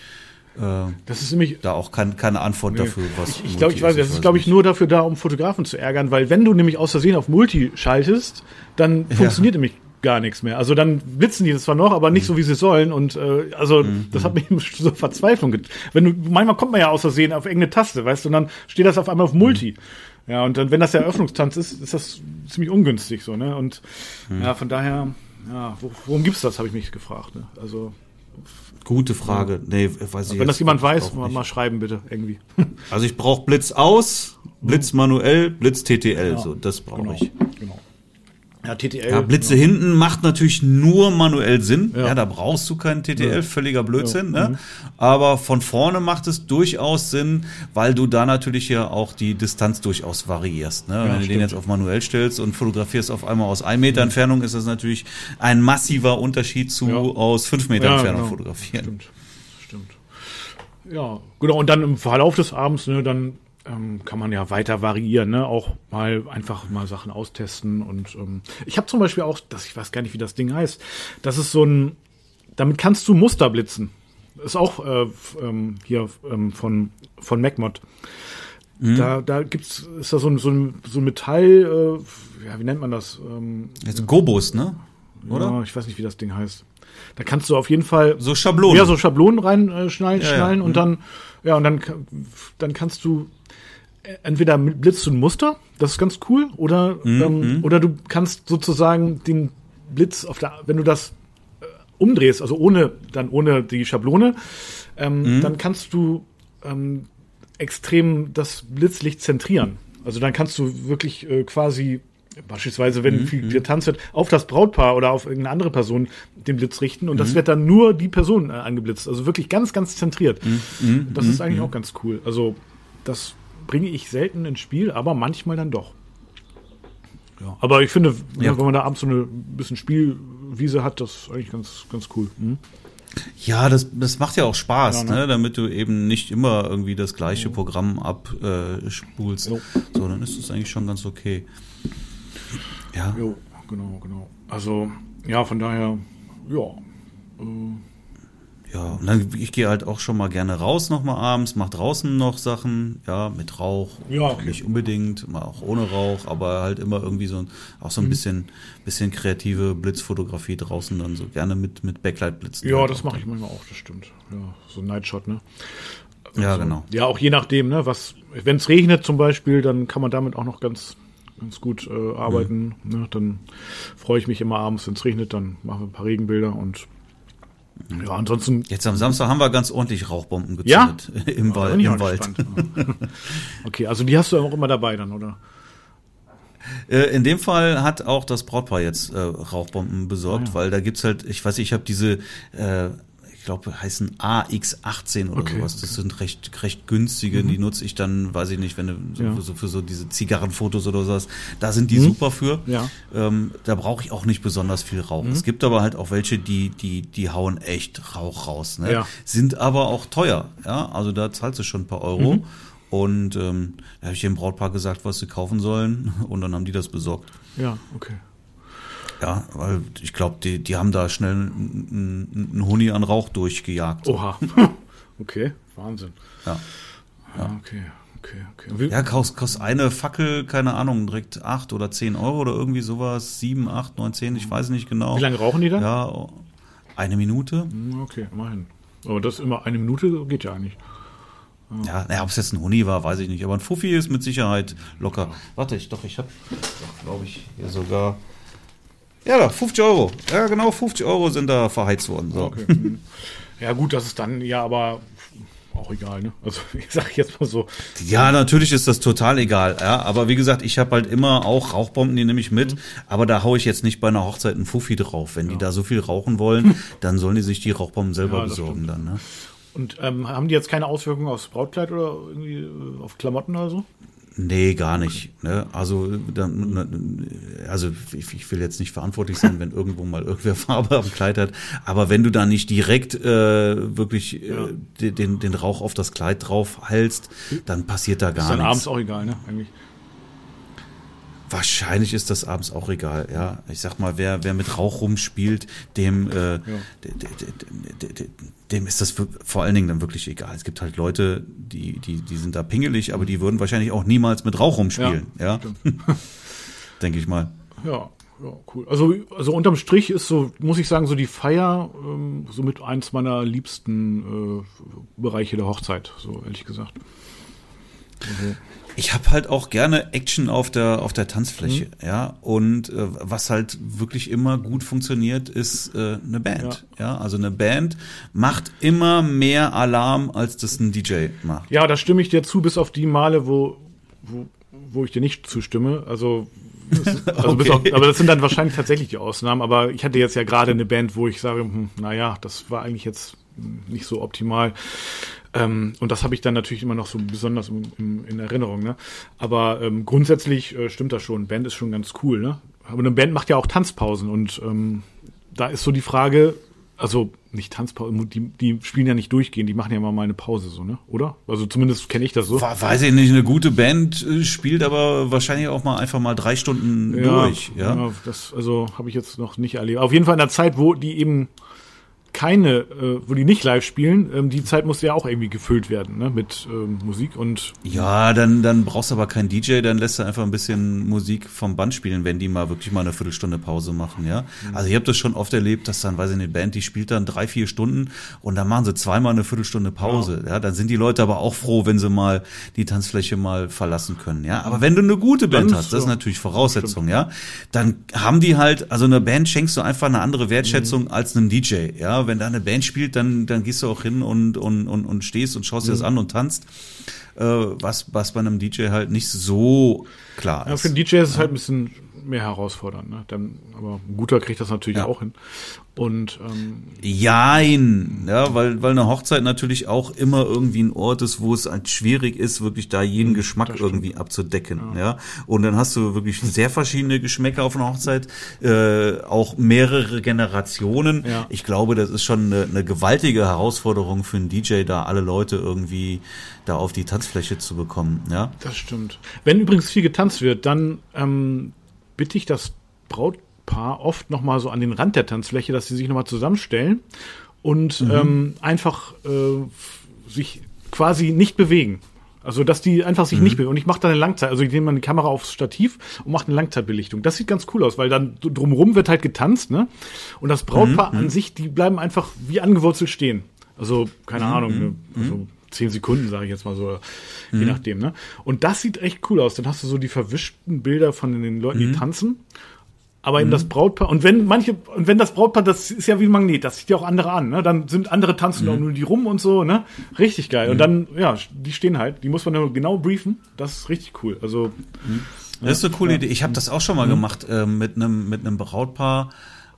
Das ist nämlich da auch kein, keine Antwort dafür, was Ich, ich glaube, ich weiß, das ist, glaube ich, nur dafür da, um Fotografen zu ärgern, weil wenn du nämlich aus Versehen auf Multi schaltest, dann funktioniert nämlich gar nichts mehr. Also dann blitzen die das zwar noch, aber nicht so, wie sie sollen. Und äh, also das hat mich so Verzweiflung. get- Wenn du, manchmal kommt man ja aus Versehen auf irgendeine Taste, weißt du, und dann steht das auf einmal auf Multi. Ja, und dann, wenn das der Eröffnungstanz ist, ist das ziemlich ungünstig so, ne? Und ja, von daher, ja, wo, worum gibt's das, habe ich mich gefragt. Ne? Also, Gute Frage. Nee, weiß ich wenn das jemand weiß, mal, mal schreiben bitte irgendwie. Also ich brauche Blitz aus, Blitz manuell, Blitz TTL, so das brauche genau, ich. Genau. Ja, TTL. Ja, Blitze hinten macht natürlich nur manuell Sinn. Ja, Ja. da brauchst du keinen TTL, völliger Blödsinn. Ne? Aber von vorne macht es durchaus Sinn, weil du da natürlich ja auch die Distanz durchaus variierst. Ne? Wenn du den stimmt. jetzt auf manuell stellst und fotografierst auf einmal aus ein Meter Entfernung, ist das natürlich ein massiver Unterschied zu Ja. aus fünf Meter Ja, Entfernung genau. fotografieren. Stimmt. Stimmt. Ja, genau. Und dann im Verlauf des Abends, ne, dann ähm, kann man ja weiter variieren, ne? Auch mal einfach mal Sachen austesten. Und ähm, ich habe zum Beispiel auch, das, ich weiß gar nicht, wie das Ding heißt. Das ist so ein, damit kannst du Muster blitzen. Ist auch äh, ähm, hier ähm, von, von MacMod. Da, da gibt's, ist da so ein, so ein, so ein Metall, äh, ja, wie nennt man das? Ähm, Jetzt Gobus, ne? Oder? Ja, ich weiß nicht, wie das Ding heißt. Da kannst du auf jeden Fall So Schablonen. ja, so Schablonen reinschnallen äh, schnallen, Ja, ja. und dann, ja, und dann, dann kannst du entweder blitzt du ein Muster, das ist ganz cool, oder, Mhm, ähm, oder du kannst sozusagen den Blitz auf der, wenn du das äh, umdrehst, also ohne, dann ohne die Schablone, ähm, Mhm. dann kannst du ähm, extrem das Blitzlicht zentrieren. Also dann kannst du wirklich äh, quasi beispielsweise, wenn viel getanzt wird, auf das Brautpaar oder auf irgendeine andere Person den Blitz richten und das wird dann nur die Person äh, angeblitzt. Also wirklich ganz, ganz zentriert. Das ist eigentlich auch ganz cool. Also das bringe ich selten ins Spiel, aber manchmal dann doch. Ja, aber ich finde, Ja. wenn man da abends so eine bisschen Spielwiese hat, das ist eigentlich ganz, ganz cool. Mhm. Ja, das, das macht ja auch Spaß, Ja, ne? ne? damit du eben nicht immer irgendwie das gleiche Programm abspulst. Äh, spulst. Jo. so, dann ist das eigentlich schon ganz okay. Ja, Jo, genau, genau. Also, ja, von daher, ja. Ja. Und dann, ich gehe halt auch schon mal gerne raus nochmal abends, mach draußen noch Sachen, ja, mit Rauch. Ja, okay. Nicht unbedingt, mal auch ohne Rauch, aber halt immer irgendwie so ein, auch Mhm. so ein bisschen, bisschen kreative Blitzfotografie draußen, dann so gerne mit, mit Backlight-Blitzen. Ja, halt das mache ich manchmal auch, das stimmt. Ja, so ein Nightshot, ne? Ja, Also, genau. Ja, auch je nachdem, ne, was, wenn es regnet zum Beispiel, dann kann man damit auch noch ganz, ganz gut äh, arbeiten. Mhm. Ne? Dann freue ich mich immer abends, wenn es regnet, dann machen wir ein paar Regenbilder und ja, ansonsten Jetzt am Samstag haben wir ganz ordentlich Rauchbomben Ja? gezündet im, bin Wald. Im Wald. okay, also die hast du auch immer dabei dann, oder? Äh, In dem Fall hat auch das Brautpaar jetzt äh, Rauchbomben besorgt, Ah, weil da gibt's halt, ich weiß, nicht, ich habe diese, äh, ich glaube, heißen AX18 oder Okay, Mhm. sowas. Das sind recht recht günstige. Die nutze ich dann, weiß ich nicht, wenn du so, Ja. Mhm. für, so für so diese Zigarrenfotos oder sowas. Da sind die super für. Ja. Ähm, da brauche ich auch nicht besonders viel Rauch. Es gibt aber halt auch welche, die die die hauen echt Rauch raus. Ne? Ja. Sind aber auch teuer. Ja, also da zahlst du schon ein paar Euro. Und ähm, da habe ich dem Brautpaar gesagt, was sie kaufen sollen. Und dann haben die das besorgt. Ja, okay. Ja, weil ich glaube, die, die haben da schnell einen, Huni an Rauch durchgejagt. Oha. okay, Wahnsinn. Ja. Ja, okay. Okay, okay. Ja, kostet kost eine Fackel, keine Ahnung, direkt acht oder zehn Euro oder irgendwie sowas. Sieben, acht, neun, zehn, ich weiß nicht genau. wie lange rauchen die dann? Ja, eine Minute. Hm, Okay, immerhin. Aber das immer eine Minute geht ja eigentlich. Ja, naja, ob es jetzt ein Huni war, weiß ich nicht. Aber ein Fuffi ist mit Sicherheit locker. Warte, ich doch, ich habe, glaube ich, hier sogar. Ja, da, 50 Euro. Ja, genau, 50 Euro sind da verheizt worden. So. Okay. hm. ja, gut, das ist dann ja aber auch egal, ne? Also ich sag jetzt mal so. Ja, natürlich ist das total egal. Ja, aber wie gesagt, ich habe halt immer auch Rauchbomben, die nehme ich mit. Aber da haue ich jetzt nicht bei einer Hochzeit einen Fuffi drauf. Wenn die da so viel rauchen wollen, dann sollen die sich die Rauchbomben selber Ja, besorgen stimmt. dann. Ne? Und ähm, haben die jetzt keine Auswirkungen aufs Brautkleid oder irgendwie äh, auf Klamotten oder so? Nee, gar nicht. Ne? Also, dann, also ich, will jetzt nicht verantwortlich sein, wenn irgendwo mal irgendwer Farbe am Kleid hat. Aber wenn du da nicht direkt äh, wirklich Ja. äh, den, den Rauch auf das Kleid drauf hältst, dann passiert da Ist gar dann abends nichts. auch egal, ne? Eigentlich. Wahrscheinlich ist das abends auch egal. Ja, ich sag mal, wer wer mit Rauch rumspielt, dem äh, de- dem ist das vor allen Dingen dann wirklich egal. Es gibt halt Leute, die die die sind da pingelig, aber die würden wahrscheinlich auch niemals mit Rauch rumspielen. Ja, denke ich mal. Ja, ja, cool. Also, also unterm Strich ist so, muss ich sagen, so die Feier ähm, somit eins meiner liebsten äh, Bereiche der Hochzeit, so ehrlich gesagt. Also, Ich habe halt auch gerne Action auf der auf der Tanzfläche, ja. Und äh, was halt wirklich immer gut funktioniert, ist äh, eine Band. Ja. also eine Band macht immer mehr Alarm, als das ein DJ macht. ja, da stimme ich dir zu, bis auf die Male, wo, wo, wo ich dir nicht zustimme. Also, also bis auf, Okay. aber das sind dann wahrscheinlich tatsächlich die Ausnahmen. Aber ich hatte jetzt ja gerade eine Band, wo ich sage, hm, naja, das war eigentlich jetzt nicht so optimal. Ähm, und das habe ich dann natürlich immer noch so besonders im, im, in Erinnerung. Ne? Aber ähm, grundsätzlich äh, stimmt das schon. Band ist schon ganz cool. Ne? Aber eine Band macht ja auch Tanzpausen. Und ähm, da ist so die Frage, also nicht Tanzpausen, die, die spielen ja nicht durchgehend, die machen ja immer mal eine Pause so, ne? Oder? Also zumindest kenne ich das so. Weiß ich nicht, eine gute Band äh, spielt aber wahrscheinlich auch mal einfach mal drei Stunden durch. Ja, das also habe ich jetzt noch nicht erlebt. Auf jeden Fall in der Zeit, wo die eben keine, äh, wo die nicht live spielen, ähm, die Zeit muss ja auch irgendwie gefüllt werden, ne? Mit ähm, Musik und Ja, dann, dann brauchst du aber keinen DJ, dann lässt du einfach ein bisschen Musik vom Band spielen, wenn die mal wirklich mal eine Viertelstunde Pause machen, ja. Also ich habe das schon oft erlebt, dass dann, weiß ich nicht, eine Band, die spielt dann drei, vier Stunden und dann machen sie zweimal eine Viertelstunde Pause, ja. Dann sind die Leute aber auch froh, wenn sie mal die Tanzfläche mal verlassen können, ja. Aber wenn du eine gute Band Dann hast, das ist natürlich Voraussetzung, ja, dann haben die halt, also eine Band schenkst du einfach eine andere Wertschätzung als einem DJ, ja. Wenn da eine Band spielt, dann, dann gehst du auch hin und, und, und, und stehst und schaust dir das an und tanzt äh, was, was bei einem DJ halt nicht so klar ja, ist. für den DJ ist es halt ein bisschen mehr herausfordernd, ne? Dann, aber ein guter kriegt das natürlich Ja. auch hin. Und ähm, Jein, ja, weil, weil eine Hochzeit natürlich auch immer irgendwie ein Ort ist, wo es halt schwierig ist, wirklich da jeden Geschmack das stimmt. irgendwie abzudecken, ja. Und dann hast du wirklich sehr verschiedene Geschmäcker auf einer Hochzeit, äh, auch mehrere Generationen. Ja. Ich glaube, das ist schon eine, eine gewaltige Herausforderung für einen DJ, da alle Leute irgendwie da auf die Tanzfläche zu bekommen, ja. Das stimmt. Wenn übrigens viel getanzt wird, dann ähm, bitte ich das Brautpaar oft noch mal so an den Rand der Tanzfläche, dass sie sich noch mal zusammenstellen und ähm, einfach äh, sich quasi nicht bewegen. Also, dass die einfach sich nicht bewegen. Und ich mache dann eine Langzeit, also ich nehme meine Kamera aufs Stativ und mache eine Langzeitbelichtung. Das sieht ganz cool aus, weil dann drumherum wird halt getanzt, ne? Und das Brautpaar an sich, die bleiben einfach wie angewurzelt stehen. Also, keine Ahnung, ne? also zehn Sekunden, sage ich jetzt mal so, je nachdem, ne? Und das sieht echt cool aus. Dann hast du so die verwischten Bilder von den Leuten, die tanzen. Aber eben das Brautpaar, und wenn manche, und wenn das Brautpaar, das ist ja wie ein Magnet, das zieht ja auch andere an, ne? Dann sind andere tanzen auch nur die rum und so, ne? Richtig geil. Und dann, ja, die stehen halt, die muss man nur genau briefen. Das ist richtig cool. Also, Das ist eine coole Idee. Ich habe das auch schon mal gemacht äh, mit einem mit einem Brautpaar.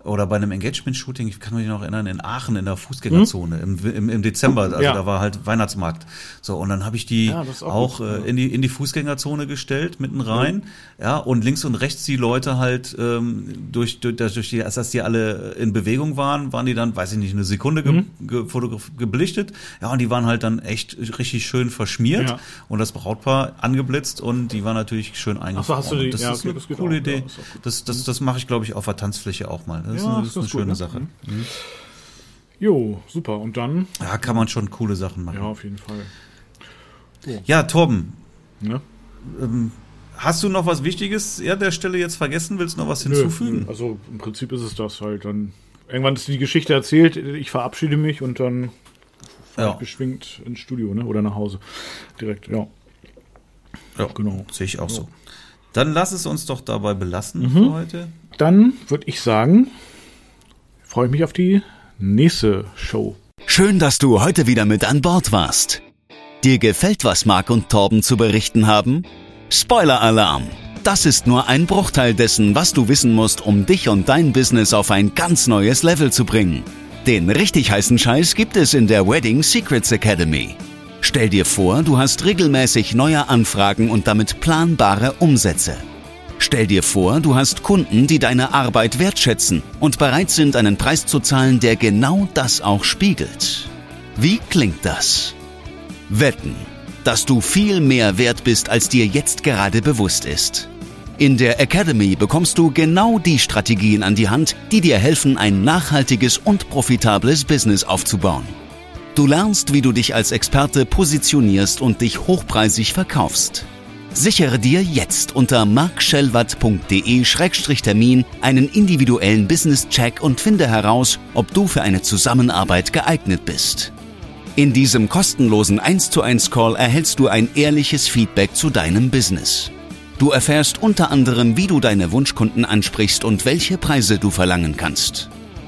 Oder bei einem Engagement-Shooting, ich kann mich noch erinnern, in Aachen in der Fußgängerzone im, im, im Dezember, also Ja. da war halt Weihnachtsmarkt. So, und dann habe ich die Ja, auch auch, gut, äh, in, die, in die Fußgängerzone gestellt, mitten rein, ja, und links und rechts die Leute halt ähm, durch, durch, durch die, als dass die alle in Bewegung waren, waren die dann, weiß ich nicht, eine Sekunde ge, Mhm. ge, fotograf- gebelichtet, ja, und die waren halt dann echt richtig schön verschmiert Ja. und das Brautpaar angeblitzt und die war natürlich schön eingefroren. hast du die- das ja, ist okay, eine das coole auch, Idee. das das, das mache ich, glaube ich, auf der Tanzfläche auch mal. Das ist Ja, eine, ist eine ist gut, schöne ne? Sache. Jo, super. Und dann, Ja, kann man schon coole Sachen machen. ja, auf jeden Fall. Ja, Torben, Ne? hast du noch was Wichtiges an der Stelle jetzt vergessen? Willst du noch was hinzufügen? nö. Also im Prinzip ist es das halt. Dann irgendwann ist die Geschichte erzählt, ich verabschiede mich und dann Ja. ich geschwingt ins Studio, ne? Oder nach Hause. Direkt, ja. Ja, genau. Sehe ich auch so. Dann lass es uns doch dabei belassen Mhm. für heute. Dann würde ich sagen, freue ich mich auf die nächste Show. Schön, dass du heute wieder mit an Bord warst. Dir gefällt, was Marc und Torben zu berichten haben? Spoiler-Alarm! Das ist nur ein Bruchteil dessen, was du wissen musst, um dich und dein Business auf ein ganz neues Level zu bringen. Den richtig heißen Scheiß gibt es in der Wedding Secrets Academy. Stell dir vor, du hast regelmäßig neue Anfragen und damit planbare Umsätze. Stell dir vor, du hast Kunden, die deine Arbeit wertschätzen und bereit sind, einen Preis zu zahlen, der genau das auch spiegelt. Wie klingt das? Wetten, dass du viel mehr wert bist, als dir jetzt gerade bewusst ist. In der Academy bekommst du genau die Strategien an die Hand, die dir helfen, ein nachhaltiges und profitables Business aufzubauen. Du lernst, wie du dich als Experte positionierst und dich hochpreisig verkaufst. Sichere dir jetzt unter markschellwatt.de-termin einen individuellen Business-Check und finde heraus, ob du für eine Zusammenarbeit geeignet bist. In diesem kostenlosen 1 zu 1 Call erhältst du ein ehrliches Feedback zu deinem Business. Du erfährst unter anderem, wie du deine Wunschkunden ansprichst und welche Preise du verlangen kannst.